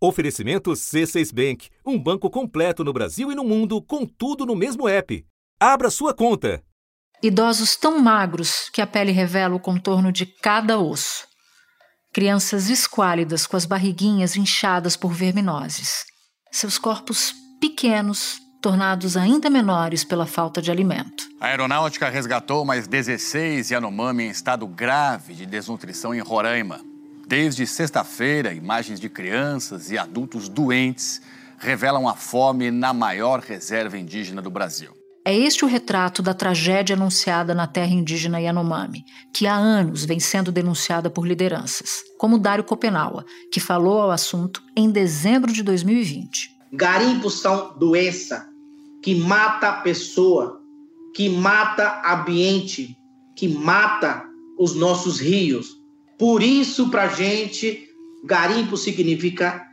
Oferecimento C6 Bank, um banco completo no Brasil e no mundo, com tudo no mesmo app. Abra sua conta. Idosos tão magros que a pele revela o contorno de cada osso. Crianças esquálidas com as barriguinhas inchadas por verminoses. Seus corpos pequenos, tornados ainda menores pela falta de alimento. A aeronáutica resgatou mais 16 Yanomami em estado grave de desnutrição em Roraima. Desde sexta-feira, imagens de crianças e adultos doentes revelam a fome na maior reserva indígena do Brasil. É este o retrato da tragédia anunciada na terra indígena Yanomami, que há anos vem sendo denunciada por lideranças, como Dário Copenaua, que falou ao assunto em dezembro de 2020. Garimpos são doença que mata a pessoa, que mata ambiente, que mata os nossos rios. Por isso, para a gente, garimpo significa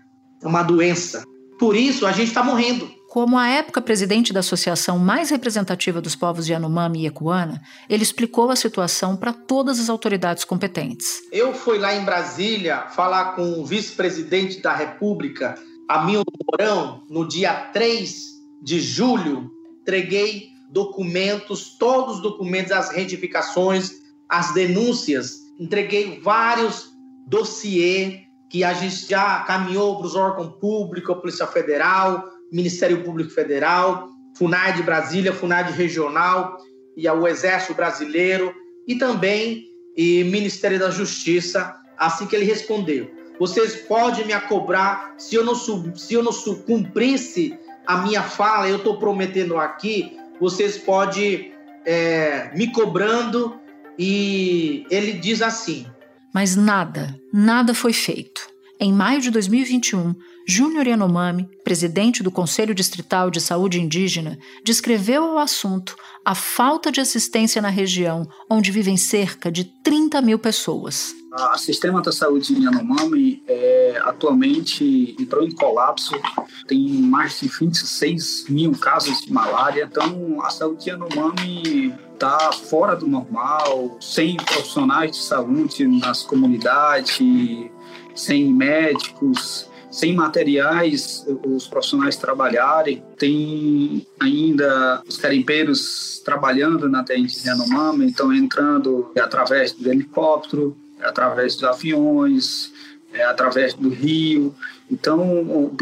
uma doença. Por isso, a gente está morrendo. Como a época presidente da associação mais representativa dos povos Yanomami e Ecuana, ele explicou a situação para todas as autoridades competentes. Eu fui lá em Brasília falar com o vice-presidente da República, Hamilton Mourão, no dia 3 de julho, entreguei documentos, todos os documentos, as retificações, as denúncias, entreguei vários dossiês que a gente já caminhou para os órgãos públicos, Polícia Federal, Ministério Público Federal, FUNAI de Brasília, FUNAI de Regional e o Exército Brasileiro e também e Ministério da Justiça, assim que ele respondeu. Vocês podem me cobrar se eu não, se eu não cumprisse a minha fala, eu estou prometendo aqui, vocês podem é, me cobrando e ele diz assim. Mas nada, nada foi feito. Em maio de 2021, Júnior Yanomami, presidente do Conselho Distrital de Saúde Indígena, descreveu ao assunto a falta de assistência na região, onde vivem cerca de 30 mil pessoas. O sistema da saúde em Yanomami é, atualmente entrou em colapso, tem mais de 26 mil casos de malária, então a saúde em Yanomami está fora do normal, sem profissionais de saúde nas comunidades, sem médicos, sem materiais os profissionais trabalharem. Tem ainda os carimpeiros trabalhando na terra de Yanomami, então entrando através do helicóptero, através dos aviões, é, através do rio. Então,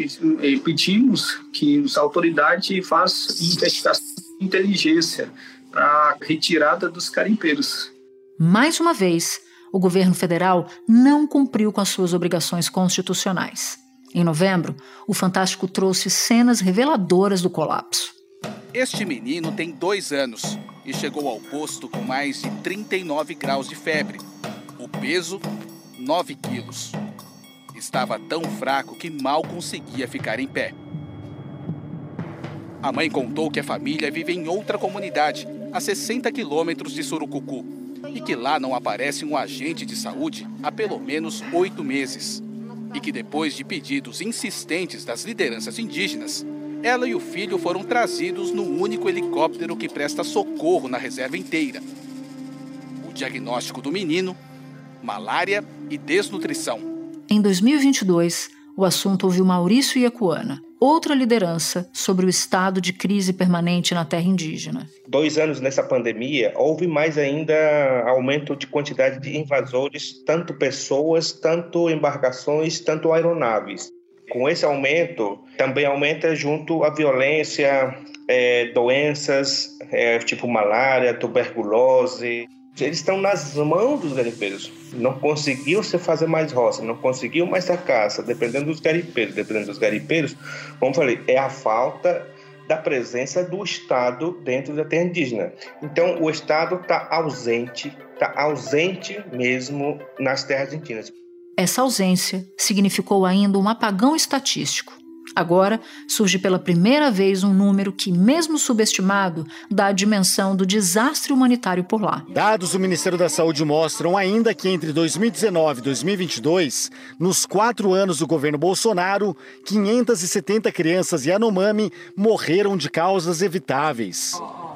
pedimos que as autoridades façam investigação de inteligência para a retirada dos carimpeiros. Mais uma vez, o governo federal não cumpriu com as suas obrigações constitucionais. Em novembro, o Fantástico trouxe cenas reveladoras do colapso. Este menino tem dois anos e chegou ao posto com mais de 39 graus de febre. O peso, 9 quilos. Estava tão fraco que mal conseguia ficar em pé. A mãe contou que a família vive em outra comunidade, a 60 quilômetros de Surucucu, e que lá não aparece um agente de saúde há pelo menos oito meses e que depois de pedidos insistentes das lideranças indígenas, ela e o filho foram trazidos no único helicóptero que presta socorro na reserva inteira. O diagnóstico do menino: malária e desnutrição. Em 2022, o assunto ouviu Maurício Iacuana, outra liderança sobre o estado de crise permanente na terra indígena. Dois anos nessa pandemia, houve mais ainda aumento de quantidade de invasores, tanto pessoas, tanto embarcações, tanto aeronaves. Com esse aumento, também aumenta junto a violência, é, doenças é, tipo malária, tuberculose, eles estão nas mãos dos garimpeiros. Não conseguiu se fazer mais roça, não conseguiu mais a caça, dependendo dos garimpeiros. Dependendo dos garimpeiros, como falei, é a falta da presença do Estado dentro da terra indígena. Então, o Estado está ausente, está ausente mesmo nas terras indígenas. Essa ausência significou ainda um apagão estatístico. Agora surge pela primeira vez um número que, mesmo subestimado, dá a dimensão do desastre humanitário por lá. Dados do Ministério da Saúde mostram ainda que entre 2019 e 2022, nos quatro anos do governo Bolsonaro, 570 crianças Yanomami morreram de causas evitáveis.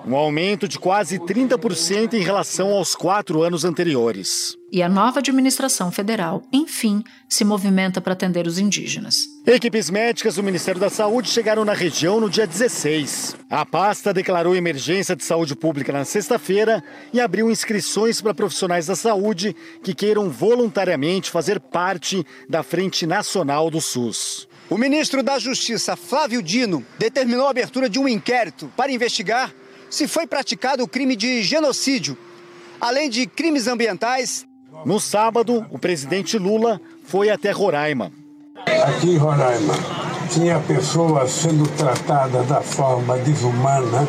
Um aumento de quase 30% em relação aos quatro anos anteriores. E a nova administração federal, enfim, se movimenta para atender os indígenas. Equipes médicas do Ministério da Saúde chegaram na região no dia 16. A pasta declarou emergência de saúde pública na sexta-feira e abriu inscrições para profissionais da saúde que queiram voluntariamente fazer parte da Frente Nacional do SUS. O ministro da Justiça, Flávio Dino, determinou a abertura de um inquérito para investigar se foi praticado o crime de genocídio, além de crimes ambientais. No sábado, o presidente Lula foi até Roraima. Aqui em Roraima, tinha pessoas sendo tratadas da forma desumana.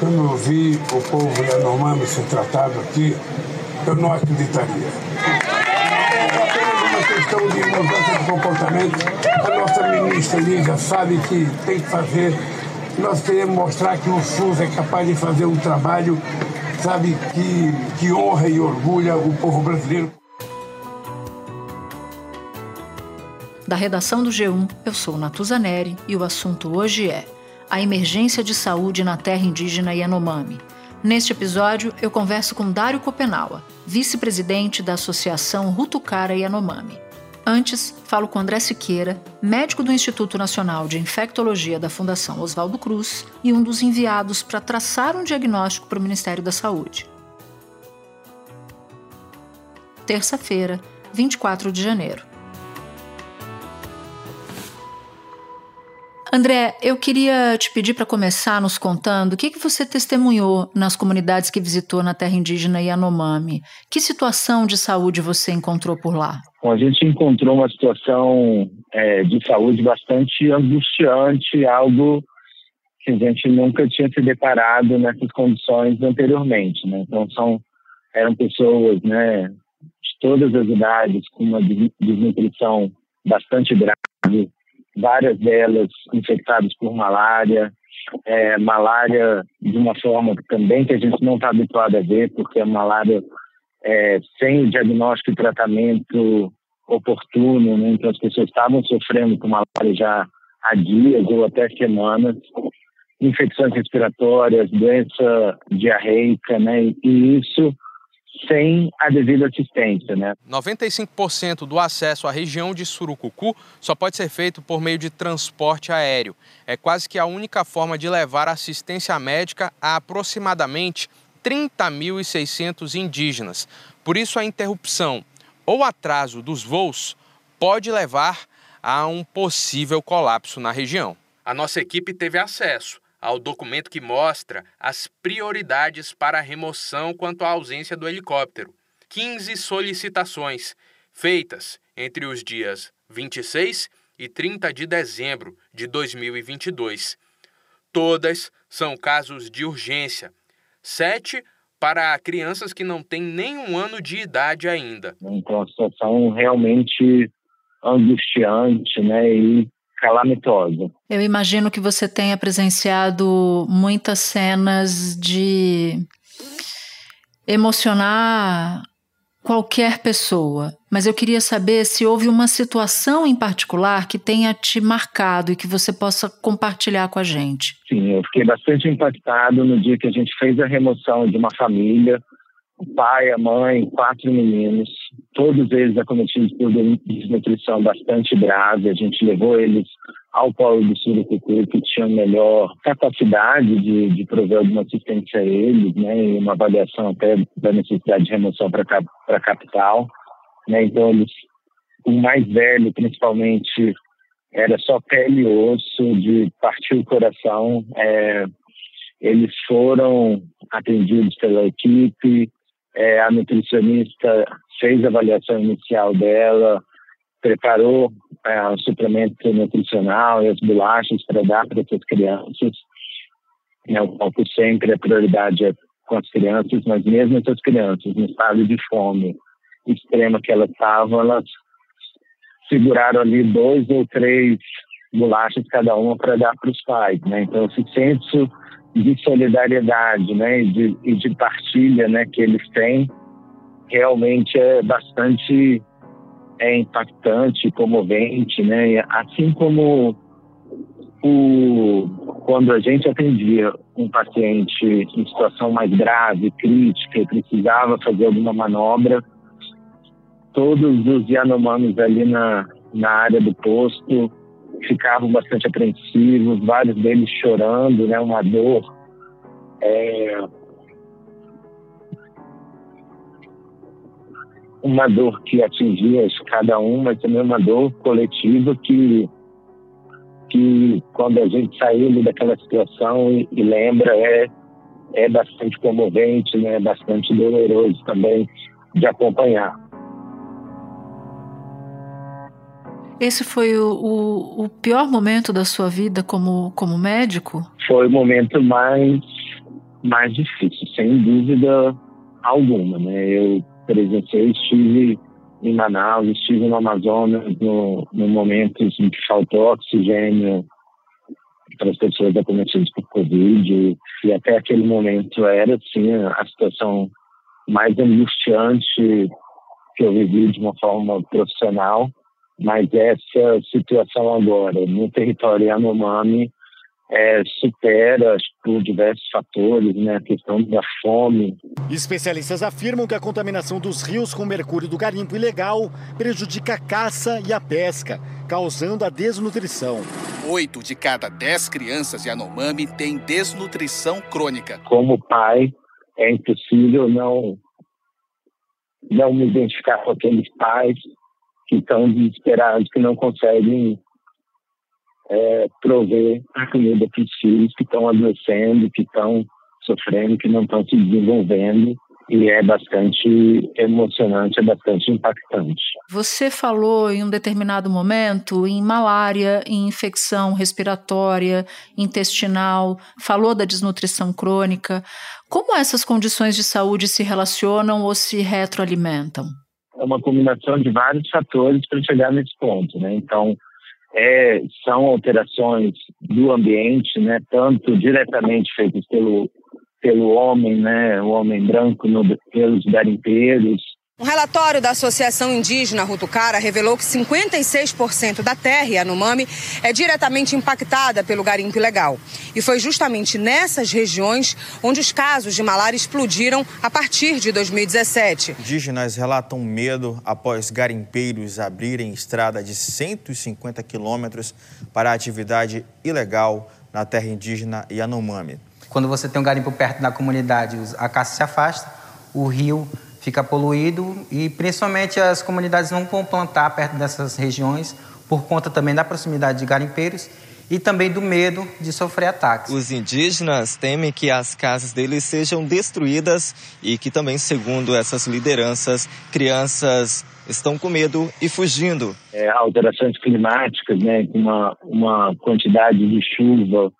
Quando eu vi o povo Yanomami ser tratado aqui, eu não acreditaria questão de mudança de comportamento, a nossa ministra Lígia sabe que tem que fazer. Nós queremos mostrar que o SUS é capaz de fazer um trabalho, sabe, que, que honra e orgulha o povo brasileiro. Da redação do G1, eu sou Natuza Neri e o assunto hoje é a emergência de saúde na terra indígena Yanomami. Neste episódio, eu converso com Dário Copenaua, vice-presidente da Associação Rutucara Yanomami. Antes, falo com André Siqueira, médico do Instituto Nacional de Infectologia da Fundação Oswaldo Cruz e um dos enviados para traçar um diagnóstico para o Ministério da Saúde. Terça-feira, 24 de janeiro. André, eu queria te pedir para começar nos contando o que, que você testemunhou nas comunidades que visitou na terra indígena Yanomami. Que situação de saúde você encontrou por lá? Bom, a gente encontrou uma situação é, de saúde bastante angustiante, algo que a gente nunca tinha se deparado nessas condições anteriormente. Né? Então, são, eram pessoas né, de todas as idades com uma desnutrição bastante grave, várias delas infectadas por malária, é, malária de uma forma também que a gente não está habituado a ver, porque a malária é, sem diagnóstico e tratamento oportuno, né? então as pessoas estavam sofrendo com malária já há dias ou até semanas, infecções respiratórias, doença diarreica, né? e isso sem a devida assistência. Né? 95% do acesso à região de Surucucu só pode ser feito por meio de transporte aéreo. É quase que a única forma de levar assistência médica a aproximadamente 30.600 indígenas. Por isso, a interrupção ou atraso dos voos pode levar a um possível colapso na região. A nossa equipe teve acesso ao documento que mostra as prioridades para a remoção quanto à ausência do helicóptero. 15 solicitações feitas entre os dias 26 e 30 de dezembro de 2022. Todas são casos de urgência. Sete para crianças que não têm nenhum ano de idade ainda. Então, a situação realmente angustiante né, e calamitosa. Eu imagino que você tenha presenciado muitas cenas de emocionar qualquer pessoa, mas eu queria saber se houve uma situação em particular que tenha te marcado e que você possa compartilhar com a gente. Sim, eu fiquei bastante impactado no dia que a gente fez a remoção de uma família pai, a mãe, quatro meninos, todos eles acometidos por desnutrição bastante grave. A gente levou eles ao polo do Surucucu, que tinha melhor capacidade de, de prover alguma assistência a eles, né, e uma avaliação até da necessidade de remoção para a capital. Né, então, eles, o mais velho, principalmente, era só pele e osso, de partir o coração. É, eles foram atendidos pela equipe, é, a nutricionista fez a avaliação inicial dela, preparou é, o suplemento nutricional e as bolachas para dar para essas crianças. É, o foco sempre, a prioridade é com as crianças, mas mesmo essas crianças, no estado de fome extrema que elas estavam, elas seguraram ali dois ou três bolachas cada uma para dar para os pais, né? Então, esse senso de solidariedade né, e, de, e de partilha né, que eles têm realmente é bastante é impactante, comovente, né? Assim como o, quando a gente atendia um paciente em situação mais grave, crítica, e precisava fazer alguma manobra, todos os Yanomamis ali na, na área do posto ficavam bastante apreensivos, vários deles chorando, né, uma dor é, uma dor que atingia cada um, mas também uma dor coletiva que que quando a gente saiu daquela situação e, e lembra é é bastante comovente, né? Bastante doloroso também de acompanhar. Esse foi o, o, o, pior momento da sua vida como, como médico? Foi o momento mais, mais difícil, sem dúvida alguma. Né? Eu presenciei, estive em Manaus, estive no Amazonas no, no momento em que faltou oxigênio para as pessoas acometidas por Covid, e até aquele momento era, sim, a situação mais angustiante que eu vivi de uma forma profissional, mas essa situação agora no território Yanomami é, supera por diversos fatores, né, a questão da fome. Especialistas afirmam que a contaminação dos rios com mercúrio do garimpo ilegal prejudica a caça e a pesca, causando a desnutrição. Oito de cada dez crianças Yanomami têm desnutrição crônica. Como pai, é impossível não não me identificar com aqueles pais que estão desesperados, que não conseguem é, prover a comida para os filhos que estão adoecendo, que estão sofrendo, que não estão se desenvolvendo e é bastante emocionante, é bastante impactante. Você falou em um determinado momento em malária, em infecção respiratória, intestinal, falou da desnutrição crônica. Como essas condições de saúde se relacionam ou se retroalimentam? É uma combinação de vários fatores para chegar nesse ponto, né? Então, é, são alterações do ambiente, né, tanto diretamente feitas pelo, pelo homem, né, o homem branco, no, pelos garimpeiros, um relatório da Associação Indígena Rutucara revelou que 56% da terra Yanomami é diretamente impactada pelo garimpo ilegal. E foi justamente nessas regiões onde os casos de malária explodiram a partir de 2017. Indígenas relatam medo após garimpeiros abrirem estrada de 150 quilômetros para a atividade ilegal na terra indígena Yanomami. Quando você tem um garimpo perto da comunidade, a caça se afasta, o rio fica poluído e principalmente as comunidades não vão plantar perto dessas regiões por conta também da proximidade de garimpeiros e também do medo de sofrer ataques. Os indígenas temem que as casas deles sejam destruídas e que também, segundo essas lideranças, crianças estão com medo e fugindo. É, alterações climáticas, né, uma, uma quantidade de chuva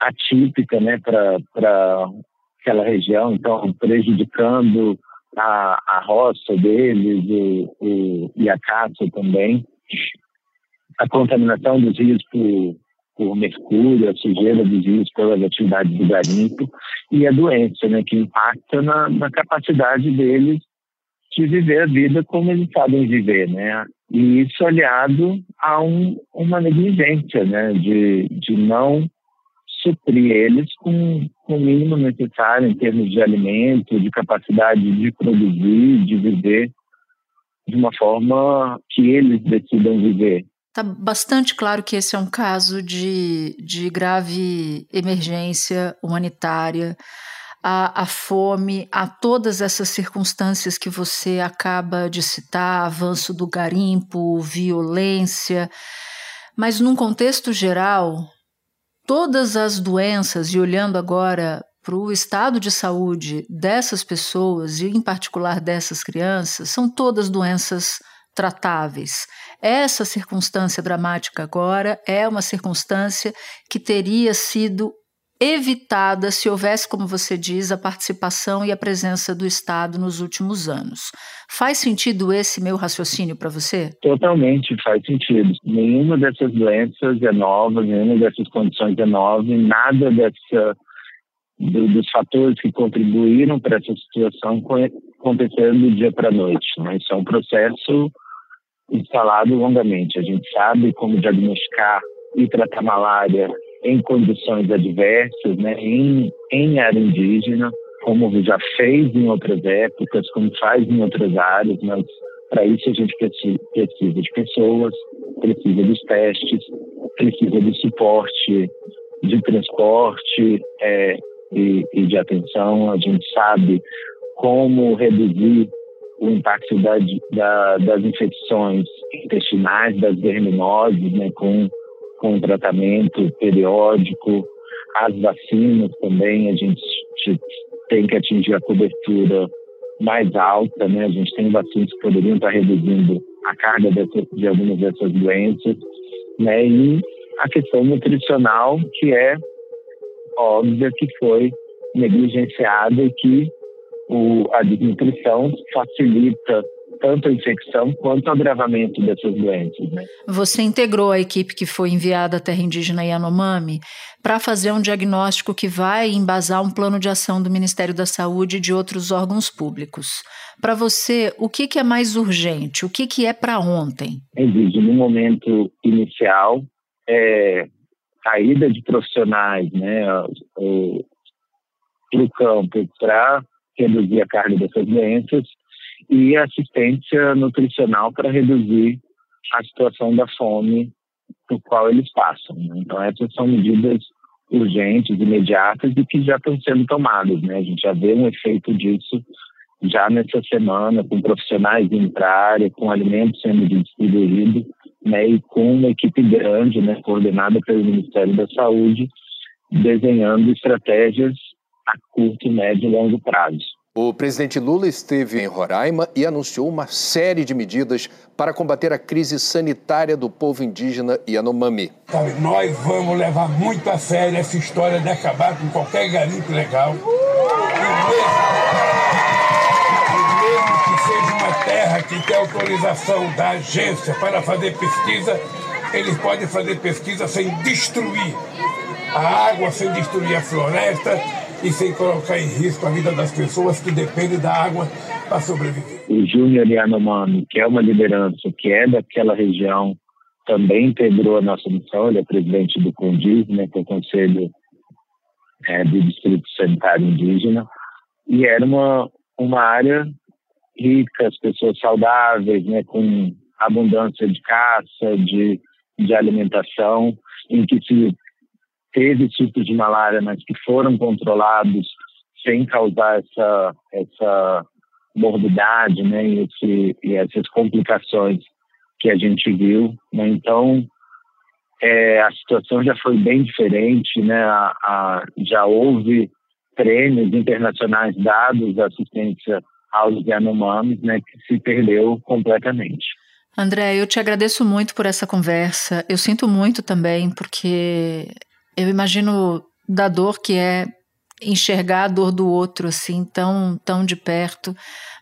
atípica né, para aquela região, então prejudicando a, a roça deles o, e a caça também. A contaminação dos rios por, por mercúrio, a sujeira dos rios pelas atividades do garimpo e a doença, né, que impacta na, na capacidade deles de viver a vida como eles sabem viver, né? E isso aliado a um, uma negligência, né, de, de não suprir eles com, com o mínimo necessário em termos de alimento, de capacidade de produzir, de viver de uma forma que eles decidam viver. Está bastante claro que esse é um caso de, de grave emergência humanitária. A, a fome, a todas essas circunstâncias que você acaba de citar avanço do garimpo, violência. Mas, num contexto geral, todas as doenças, e olhando agora para o estado de saúde dessas pessoas, e em particular dessas crianças, são todas doenças tratáveis. Essa circunstância dramática agora é uma circunstância que teria sido evitada se houvesse, como você diz, a participação e a presença do Estado nos últimos anos. Faz sentido esse meu raciocínio para você? Totalmente faz sentido. Nenhuma dessas doenças é nova, nenhuma dessas condições é nova, nada dessa, do, dos fatores que contribuíram para essa situação acontecendo do dia para a noite. Né? Isso é um processo instalado longamente. A gente sabe como diagnosticar e tratar malária em condições adversas, né, em, em área indígena, como já fez em outras épocas, como faz em outras áreas, mas para isso a gente precisa, de pessoas, precisa dos testes, precisa de suporte de transporte é, e, e, de atenção. A gente sabe como reduzir o impacto da, da, das infecções intestinais, das verminoses, né, com, com tratamento periódico. As vacinas também, a gente tem que atingir a cobertura mais alta, né? A gente tem vacinas que poderiam estar reduzindo a carga dessa, de algumas dessas doenças, né? E a questão nutricional, que é óbvia que foi negligenciada e que o, a desnutrição facilita tanto a infecção quanto o agravamento dessas doenças. Né? Você integrou a equipe que foi enviada à terra indígena Yanomami para fazer um diagnóstico que vai embasar um plano de ação do Ministério da Saúde e de outros órgãos públicos. Para você, o que, que, é mais urgente? O que, que é para ontem? Exige, no momento inicial, é, a ida de profissionais né, para o campo para reduzir a carga dessas doenças e assistência nutricional para reduzir a situação da fome por qual eles passam. Né? Então, essas são medidas urgentes, imediatas e que já estão sendo tomadas. Né? A gente já vê um efeito disso já nessa semana, com profissionais indo para a área, com alimentos sendo distribuídos, né? e com uma equipe grande, né? coordenada pelo Ministério da Saúde, desenhando estratégias a curto, médio e longo prazo. O presidente Lula esteve em Roraima e anunciou uma série de medidas para combater a crise sanitária do povo indígena Yanomami. Sabe, nós vamos levar muito a sério essa história de acabar com qualquer garimpo legal. E mesmo que seja uma terra que tem autorização da agência para fazer pesquisa, eles podem fazer pesquisa sem destruir a água, sem destruir a floresta e sem colocar em risco a vida das pessoas que dependem da água para sobreviver. O Júnior Yanomami, que é uma liderança que é daquela região, também integrou a nossa missão, ele é presidente do CONDIS, né, que é o Conselho é, do Distrito Sanitário Indígena, e era uma, uma área rica, as pessoas saudáveis, né, com abundância de caça, de, de alimentação, em que se teve tipos de malária, mas que foram controlados sem causar essa, essa morbidade né, e, esse, e essas complicações que a gente viu. Né? Então, é, a situação já foi bem diferente, né? A, a, já houve prêmios internacionais dados à assistência aos Yanomamis, né, que se perdeu completamente. André, eu te agradeço muito por essa conversa. Eu sinto muito também, porque eu imagino da dor que é enxergar a dor do outro assim tão tão de perto.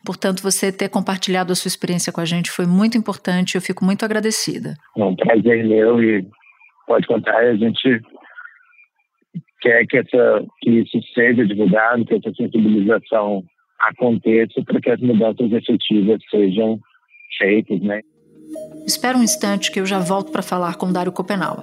Portanto, você ter compartilhado a sua experiência com a gente foi muito importante. Eu fico muito agradecida. É um prazer meu e pode contar. A gente quer que essa que isso seja divulgado, que essa sensibilização aconteça para que as mudanças efetivas sejam feitas, né? Espera um instante que eu já volto para falar com Dário Copenau.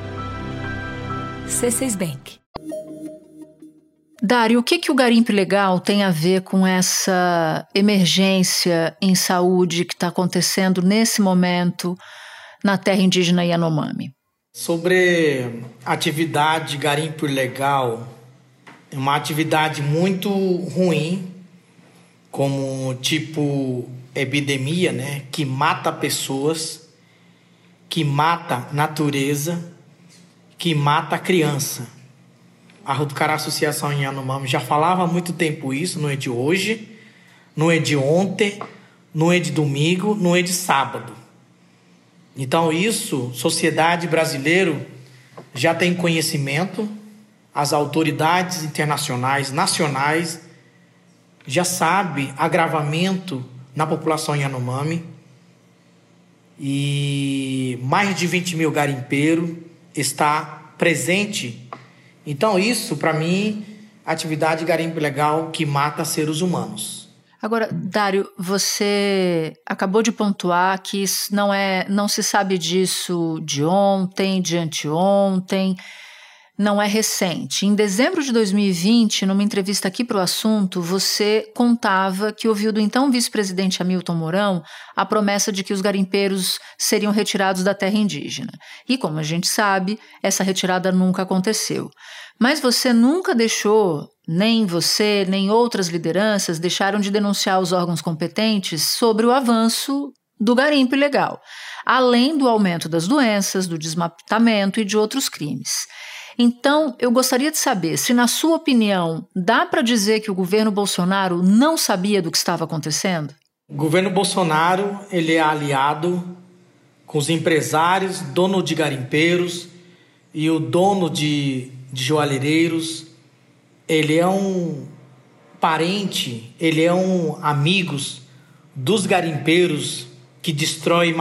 C6 Bank. Dário, o que, que o garimpo legal tem a ver com essa emergência em saúde que está acontecendo nesse momento na terra indígena Yanomami? Sobre atividade garimpo ilegal, é uma atividade muito ruim, como tipo epidemia, né, que mata pessoas, que mata natureza, que mata a criança a Rutucará Associação em Yanomami já falava há muito tempo isso, não é de hoje, não é de ontem, não é de domingo, não é de sábado. Então isso, sociedade brasileira já tem conhecimento, as autoridades internacionais, nacionais, já sabe agravamento na população Yanomami e mais de 20 mil garimpeiros está presente. Então isso, para mim, atividade garimpo ilegal que mata seres humanos. Agora, Dário, você acabou de pontuar que não é, não se sabe disso de ontem, de anteontem não é recente. Em dezembro de 2020, numa entrevista aqui para o assunto, você contava que ouviu do então vice-presidente Hamilton Mourão a promessa de que os garimpeiros seriam retirados da terra indígena. E como a gente sabe, essa retirada nunca aconteceu. Mas você nunca deixou, nem você, nem outras lideranças deixaram de denunciar os órgãos competentes sobre o avanço do garimpo ilegal, além do aumento das doenças, do desmatamento e de outros crimes. Então, eu gostaria de saber se, na sua opinião, dá para dizer que o governo Bolsonaro não sabia do que estava acontecendo? O governo Bolsonaro ele é aliado com os empresários, dono de garimpeiros e o dono de, de. Ele é um parente, ele é um amigos dos garimpeiros que destrói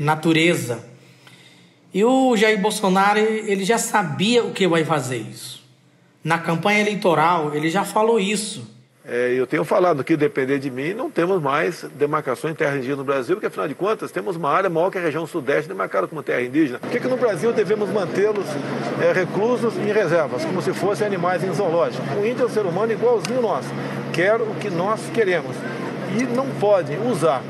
natureza e o Jair Bolsonaro, ele já sabia o que vai fazer isso. Na campanha eleitoral, ele já falou isso. É, eu tenho falado que, depender de mim, não temos mais demarcações em terra indígena no Brasil, porque, afinal de contas, temos uma área maior que a região sudeste demarcada como terra indígena. Por que, que no Brasil devemos mantê-los é, reclusos em reservas, como se fossem animais em zoológico? O índio é um ser humano igualzinho nós, quer o que nós queremos. E não podem usar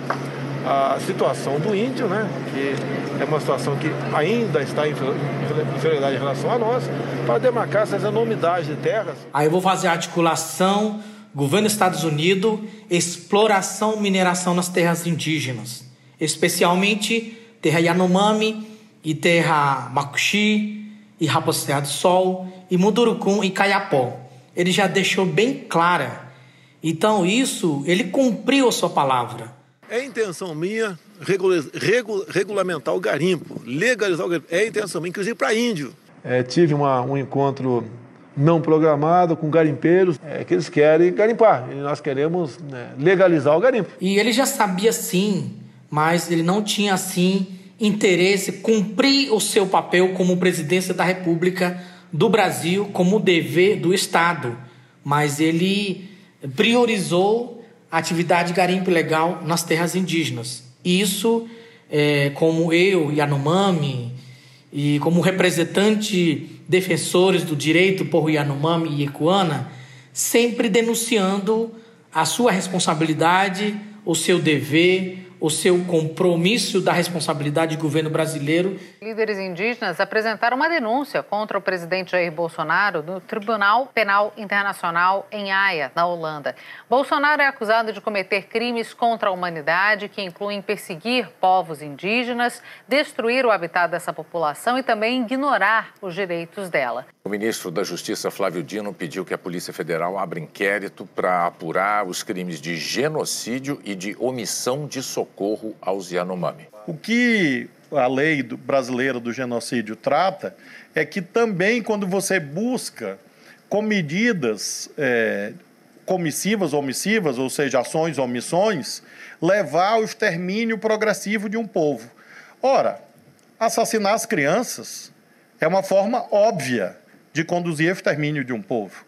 a situação do índio, né, que é uma situação que ainda está em inferioridade em relação a nós, para demarcar essas enormidades de terras. Aí eu vou fazer articulação governo dos Estados Unidos, exploração, mineração nas terras indígenas, especialmente terra Yanomami e terra Makuxi e Raposa do Sol e Mundurucum e Caiapó. Ele já deixou bem clara. Então isso, ele cumpriu a sua palavra. É intenção minha regula regula regulamentar o garimpo, legalizar o garimpo. É intenção minha, inclusive para índio. É, tive uma, um encontro não programado com garimpeiros é, que eles querem garimpar e nós queremos né, legalizar o garimpo. E ele já sabia sim, mas ele não tinha assim interesse cumprir o seu papel como presidência da República do Brasil como dever do Estado, mas ele priorizou atividade de garimpo ilegal nas terras indígenas. Isso, é, como eu, Yanomami, e como representante defensores do direito por Yanomami e Ecuana, sempre denunciando a sua responsabilidade, o seu dever, o seu compromisso da responsabilidade do governo brasileiro. Líderes indígenas apresentaram uma denúncia contra o presidente Jair Bolsonaro no Tribunal Penal Internacional em Haia, na Holanda. Bolsonaro é acusado de cometer crimes contra a humanidade que incluem perseguir povos indígenas, destruir o habitat dessa população e também ignorar os direitos dela. O ministro da Justiça, Flávio Dino, pediu que a Polícia Federal abra inquérito para apurar os crimes de genocídio e de omissão de socorro aos Yanomami. O que a lei brasileira do genocídio trata é que também quando você busca com medidas é, comissivas omissivas, ou seja, ações omissões, levar ao extermínio progressivo de um povo. Ora, assassinar as crianças é uma forma óbvia de conduzir ao extermínio de um povo.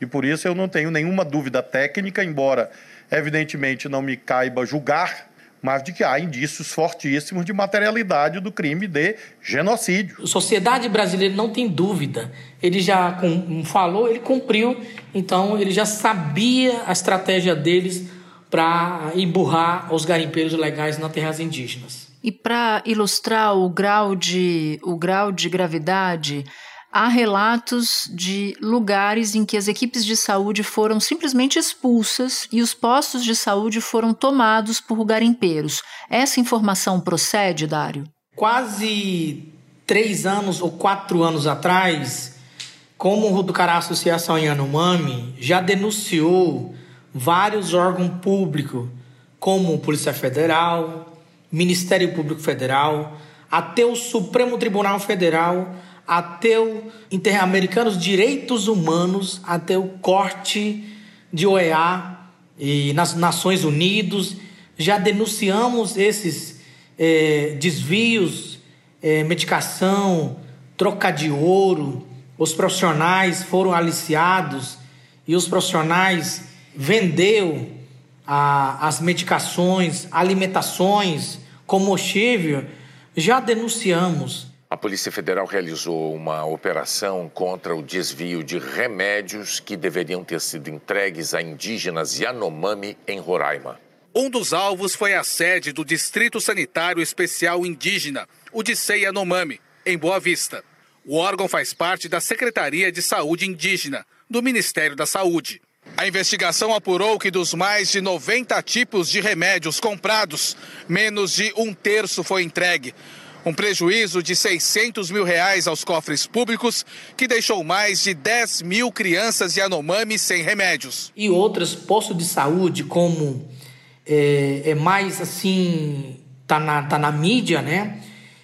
E por isso eu não tenho nenhuma dúvida técnica, embora evidentemente não me caiba julgar, mas de que há indícios fortíssimos de materialidade do crime de genocídio. A sociedade brasileira não tem dúvida. Ele já com, falou, ele cumpriu, então ele já sabia a estratégia deles para emburrar os garimpeiros legais nas terras indígenas. E para ilustrar o grau de, o grau de gravidade, há relatos de lugares em que as equipes de saúde foram simplesmente expulsas e os postos de saúde foram tomados por garimpeiros. Essa informação procede, Dário? Quase três anos ou quatro anos atrás, como o Ruducará Associação Yanomami já denunciou vários órgãos públicos, como Polícia Federal, Ministério Público Federal, até o Supremo Tribunal Federal, até o Interamericanos Direitos Humanos, até o corte de OEA e nas Nações Unidas. Já denunciamos esses é, desvios, é, medicação, troca de ouro. Os profissionais foram aliciados e os profissionais vendeu a, as medicações, alimentações, combustível. Já denunciamos a Polícia Federal realizou uma operação contra o desvio de remédios que deveriam ter sido entregues a indígenas Yanomami, em Roraima. Um dos alvos foi a sede do Distrito Sanitário Especial Indígena, o DICEI Yanomami, em Boa Vista. O órgão faz parte da Secretaria de Saúde Indígena, do Ministério da Saúde. A investigação apurou que dos mais de 90 tipos de remédios comprados, menos de um terço foi entregue um prejuízo de 600 mil reais aos cofres públicos, que deixou mais de 10 mil crianças Yanomami sem remédios. E outros postos de saúde, como é, é mais assim, tá na, tá na mídia, né?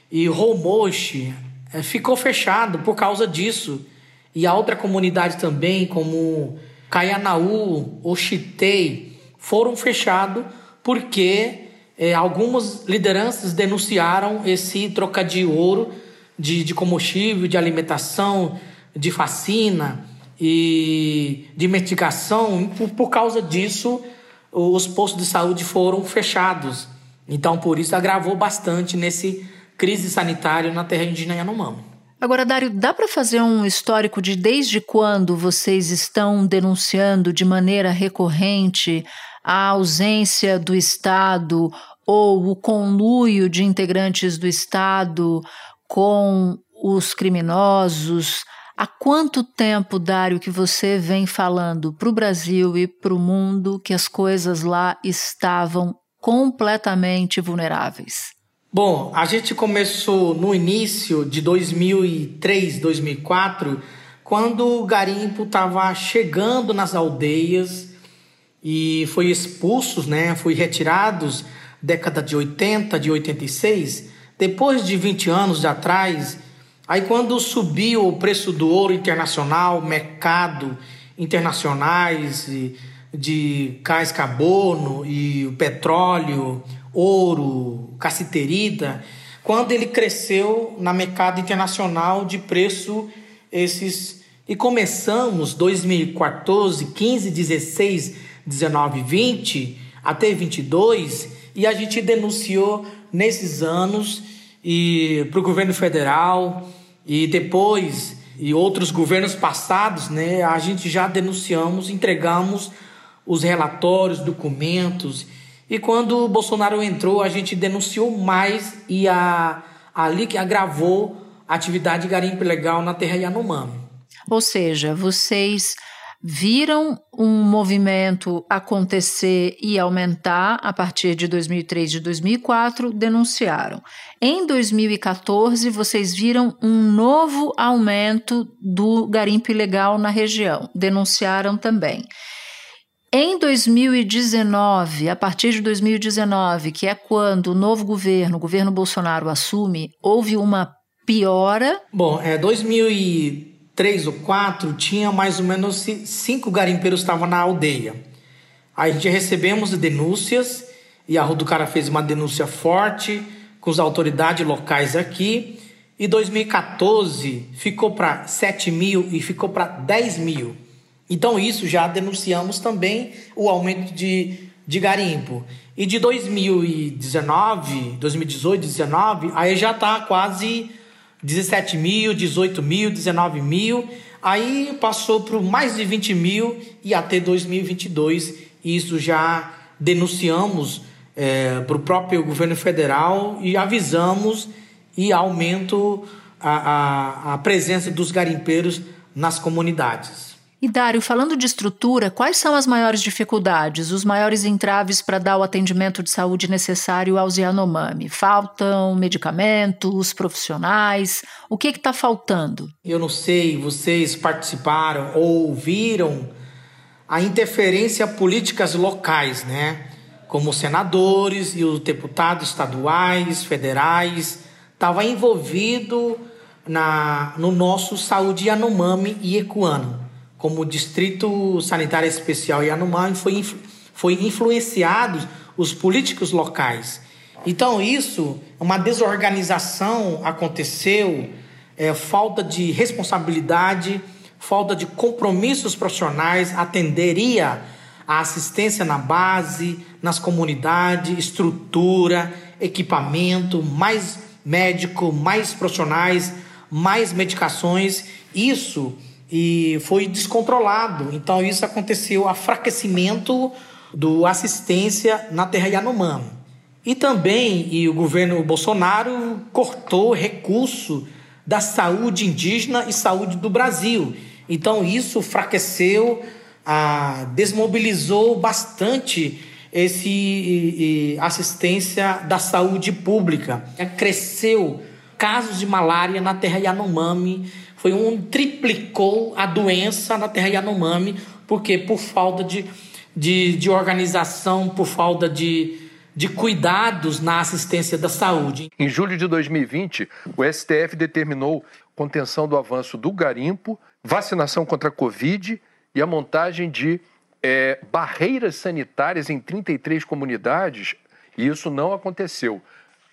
E Romoche é, ficou fechado por causa disso. E a outra comunidade também, como Caianaú, Oxitei, foram fechados porque é, algumas lideranças denunciaram esse troca de ouro de, de combustível, de alimentação, de vacina e de medicação. Por, por causa disso, os postos de saúde foram fechados. Então, por isso, agravou bastante nesse crise sanitária na terra indígena Yanomami. Agora, Dário, dá para fazer um histórico de desde quando vocês estão denunciando de maneira recorrente a ausência do Estado ou o conluio de integrantes do Estado com os criminosos. Há quanto tempo, Dário, que você vem falando para o Brasil e para o mundo que as coisas lá estavam completamente vulneráveis? Bom, a gente começou no início de 2003, 2004, quando o garimpo estava chegando nas aldeias e foi expulsos, né? Foi retirados década de 80, de 86, depois de 20 anos atrás, aí quando subiu o preço do ouro internacional, mercado internacionais de cais carbono e o petróleo, ouro, cassiterita, quando ele cresceu na mercado internacional de preço esses e começamos 2014, 15, 16, 19, 20 até 22 e a gente denunciou nesses anos e para o governo federal e depois e outros governos passados, né, a gente já denunciamos, entregamos os relatórios, documentos. E quando o Bolsonaro entrou, a gente denunciou mais e a, ali que agravou a atividade de garimpo ilegal na terra Yanomami. Ou seja, vocês viram um movimento acontecer e aumentar a partir de 2003 de 2004, denunciaram. Em 2014, vocês viram um novo aumento do garimpo ilegal na região, denunciaram também. Em 2019, a partir de 2019, que é quando o novo governo, o governo Bolsonaro assume, houve uma piora? Bom, é 2000 três ou quatro, tinha mais ou menos cinco garimpeiros estavam na aldeia. Aí a gente recebemos denúncias e a Cara fez uma denúncia forte com as autoridades locais aqui. E 2014 ficou para 7 mil e ficou para 10 mil. Então, isso já denunciamos também o aumento de, de garimpo. E de 2019, 2018, 2019, aí já está quase 17 mil, 18 mil, 19 mil, aí passou para mais de 20 mil e até 2022 isso já denunciamos é, para o próprio governo federal e avisamos e aumento a, a, a presença dos garimpeiros nas comunidades. E Dário, falando de estrutura, quais são as maiores dificuldades, os maiores entraves para dar o atendimento de saúde necessário aos Yanomami? Faltam medicamentos, profissionais? O que está faltando? Eu não sei, vocês participaram ou viram a interferência políticas locais, né? Como senadores e os deputados estaduais, federais, estava envolvido na, no nosso Saúde Yanomami e Ecuano. Como Distrito Sanitário Especial Yanomami foi, foi influenciado os políticos locais. Então isso, uma desorganização aconteceu, é, falta de responsabilidade, falta de compromissos profissionais, atenderia a assistência na base, nas comunidades, estrutura, equipamento, mais médico, mais profissionais, mais medicações. Isso e foi descontrolado. Então isso aconteceu, afraquecimento do assistência na terra Yanomami. E também e o governo Bolsonaro cortou recurso da saúde indígena e saúde do Brasil. Então isso enfraqueceu, ah, desmobilizou bastante esse e, e, assistência da saúde pública. Cresceu casos de malária na terra Yanomami, foi um triplicou a doença na terra Yanomami, porque por falta de, de, de organização, por falta de, de cuidados na assistência da saúde. Em julho de 2020, o STF determinou contenção do avanço do garimpo, vacinação contra a Covid e a montagem de é, barreiras sanitárias em 33 comunidades, e isso não aconteceu.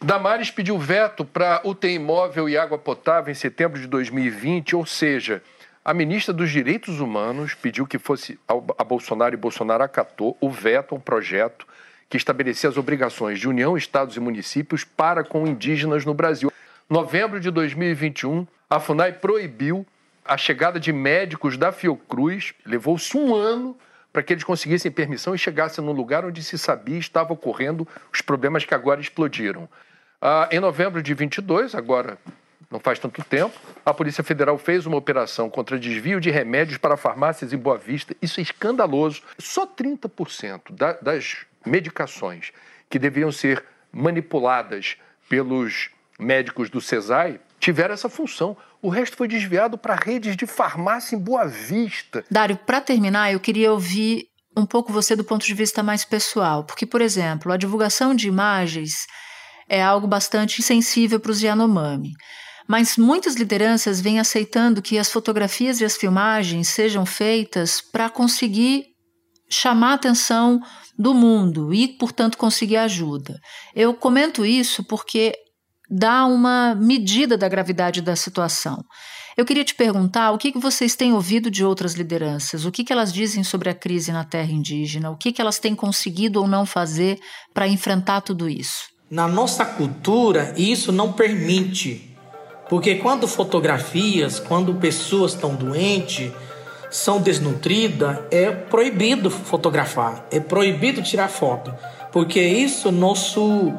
Damares pediu veto para UTI imóvel e água potável em setembro de 2020, ou seja, a ministra dos Direitos Humanos pediu que fosse a Bolsonaro e Bolsonaro acatou o veto a um projeto que estabelecia as obrigações de União, Estados e municípios para com indígenas no Brasil. Novembro de 2021, a FUNAI proibiu a chegada de médicos da Fiocruz, levou-se um ano para que eles conseguissem permissão e chegassem no lugar onde se sabia estava ocorrendo os problemas que agora explodiram. Ah, em novembro de 22, agora não faz tanto tempo, a Polícia Federal fez uma operação contra desvio de remédios para farmácias em Boa Vista. Isso é escandaloso. Só 30% da, das medicações que deviam ser manipuladas pelos médicos do CESAI tiveram essa função. O resto foi desviado para redes de farmácia em Boa Vista. Dário, para terminar, eu queria ouvir um pouco você do ponto de vista mais pessoal, porque, por exemplo, a divulgação de imagens é algo bastante sensível para os Yanomami. Mas muitas lideranças vêm aceitando que as fotografias e as filmagens sejam feitas para conseguir chamar a atenção do mundo e, portanto, conseguir ajuda. Eu comento isso porque dá uma medida da gravidade da situação. Eu queria te perguntar o que, vocês têm ouvido de outras lideranças, o que, elas dizem sobre a crise na terra indígena, o que elas têm conseguido ou não fazer para enfrentar tudo isso. Na nossa cultura, isso não permite, porque quando fotografias, quando pessoas estão doentes, são desnutridas, é proibido fotografar, é proibido tirar foto, porque isso nosso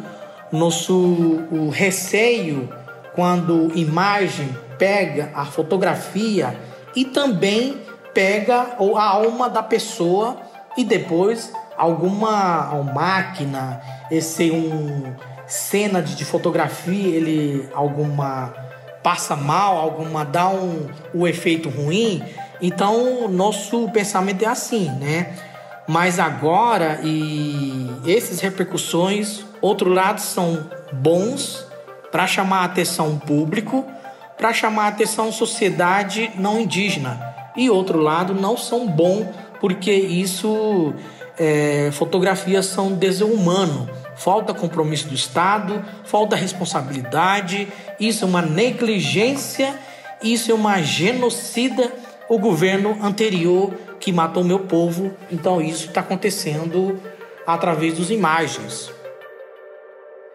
nosso o receio quando imagem pega a fotografia e também pega a alma da pessoa e depois alguma máquina, esse um cena de, de fotografia, ele alguma passa mal, alguma dá um o efeito ruim. Então, nosso pensamento é assim, né? Mas agora e essas repercussões Outro lado são bons para chamar a atenção público, para chamar a atenção sociedade não indígena. E outro lado não são bons porque isso é, fotografias são desumano. Falta compromisso do Estado, falta responsabilidade, isso é uma negligência, isso é uma genocida o governo anterior que matou meu povo. Então isso está acontecendo através das imagens.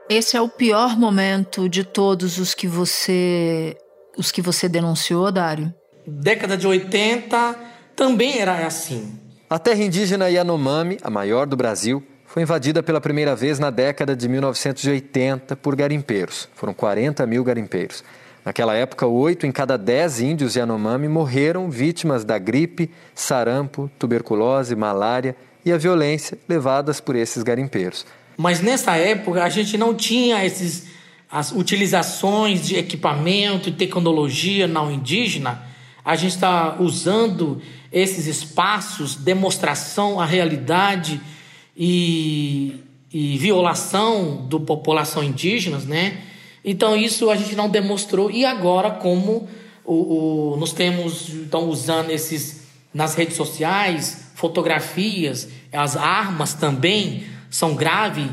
Esse é o pior momento de todos os que você os que você denunciou, Dário? Década de 80 também era assim. A terra indígena Yanomami, a maior do Brasil, foi invadida pela primeira vez na década de 1980 por garimpeiros. Foram 40 mil garimpeiros. Naquela época, oito em cada dez índios Yanomami morreram vítimas da gripe, sarampo, tuberculose, malária e a violência levadas por esses garimpeiros. Mas nessa época a gente não tinha esses, as utilizações de equipamento e tecnologia não indígena. A gente está usando esses espaços, demonstração à realidade e, e violação da população indígenas, né? Então isso a gente não demonstrou e agora como o, o, nós temos então usando esses nas redes sociais fotografias, as armas também são graves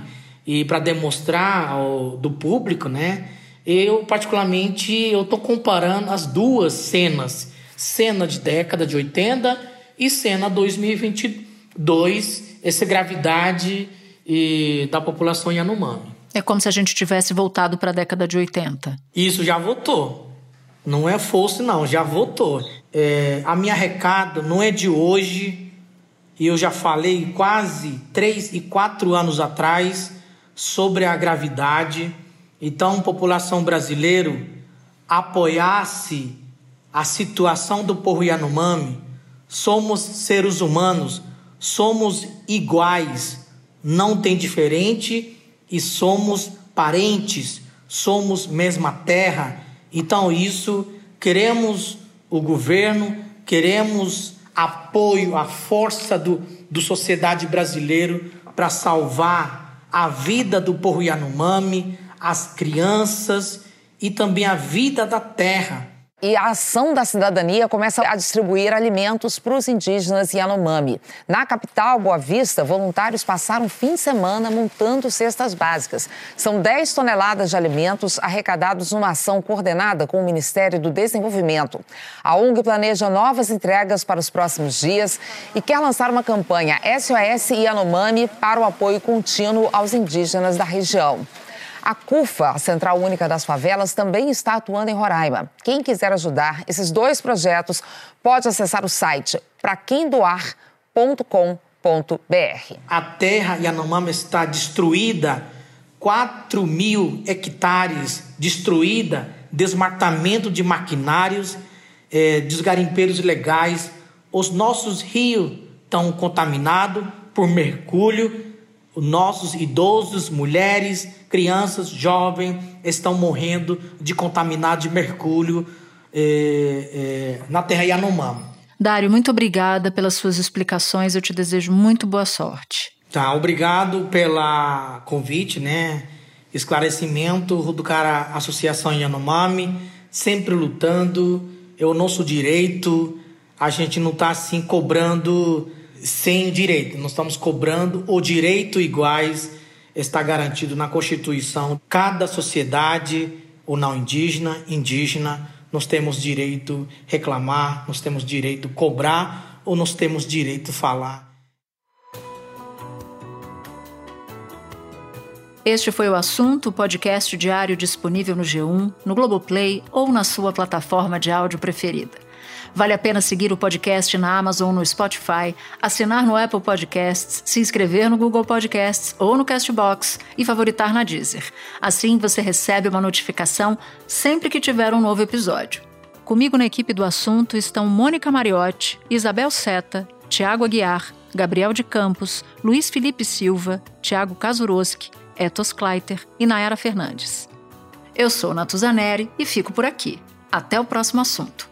e para demonstrar ao, do público, né? Eu particularmente eu tô comparando as duas cenas, cena de década de 80 e cena 2022, essa gravidade e, da população Yanomami. É como se a gente tivesse voltado para a década de 80. Isso já votou. Não é fosse, não, já votou. É, a minha recado não é de hoje, e eu já falei quase três e quatro anos atrás sobre a gravidade. Então, população brasileira, apoiasse a situação do povo Yanomami. Somos seres humanos, somos iguais, não tem diferente e somos parentes, somos mesma terra. Então, isso queremos o governo, queremos apoio, a força do, do sociedade brasileiro para salvar a vida do povo Yanomami, as crianças e também a vida da terra e a ação da cidadania começa a distribuir alimentos para os indígenas Yanomami. Na capital, Boa Vista, voluntários passaram fim de semana montando cestas básicas. São 10 toneladas de alimentos arrecadados numa ação coordenada com o Ministério do Desenvolvimento. A ONG planeja novas entregas para os próximos dias e quer lançar uma campanha SOS Yanomami para o apoio contínuo aos indígenas da região. A CUFA, a Central Única das Favelas, também está atuando em Roraima. Quem quiser ajudar esses dois projetos pode acessar o site praquemdoar.com.br. A terra Yanomami está destruída, 4 mil hectares destruída, desmatamento de maquinários, eh, desgarimpeiros ilegais. Os nossos rios estão contaminados por mercúrio, nossos idosos, mulheres, crianças, jovens estão morrendo de contaminado de mercúrio é, é, na terra Yanomami. Dário, muito obrigada pelas suas explicações. Eu te desejo muito boa sorte. Tá, obrigado pela convite, né? Esclarecimento do cara Associação Yanomami, sempre lutando, é o nosso direito. A gente não está assim cobrando sem direito. Nós estamos cobrando o direito iguais está garantido na Constituição. Cada sociedade, ou não indígena, indígena, nós temos direito reclamar, nós temos direito cobrar ou nós temos direito falar. Este foi o assunto, podcast diário disponível no G1, no Globoplay ou na sua plataforma de áudio preferida. Vale a pena seguir o podcast na Amazon no Spotify, assinar no Apple Podcasts, se inscrever no Google Podcasts ou no Castbox e favoritar na Deezer. Assim você recebe uma notificação sempre que tiver um novo episódio. Comigo na equipe do assunto estão Mônica Mariotti, Isabel Seta, Tiago Aguiar, Gabriel de Campos, Luiz Felipe Silva, Tiago Kazuroski, Etos Kleiter e Nayara Fernandes. Eu sou Natuzaneri e fico por aqui. Até o próximo assunto.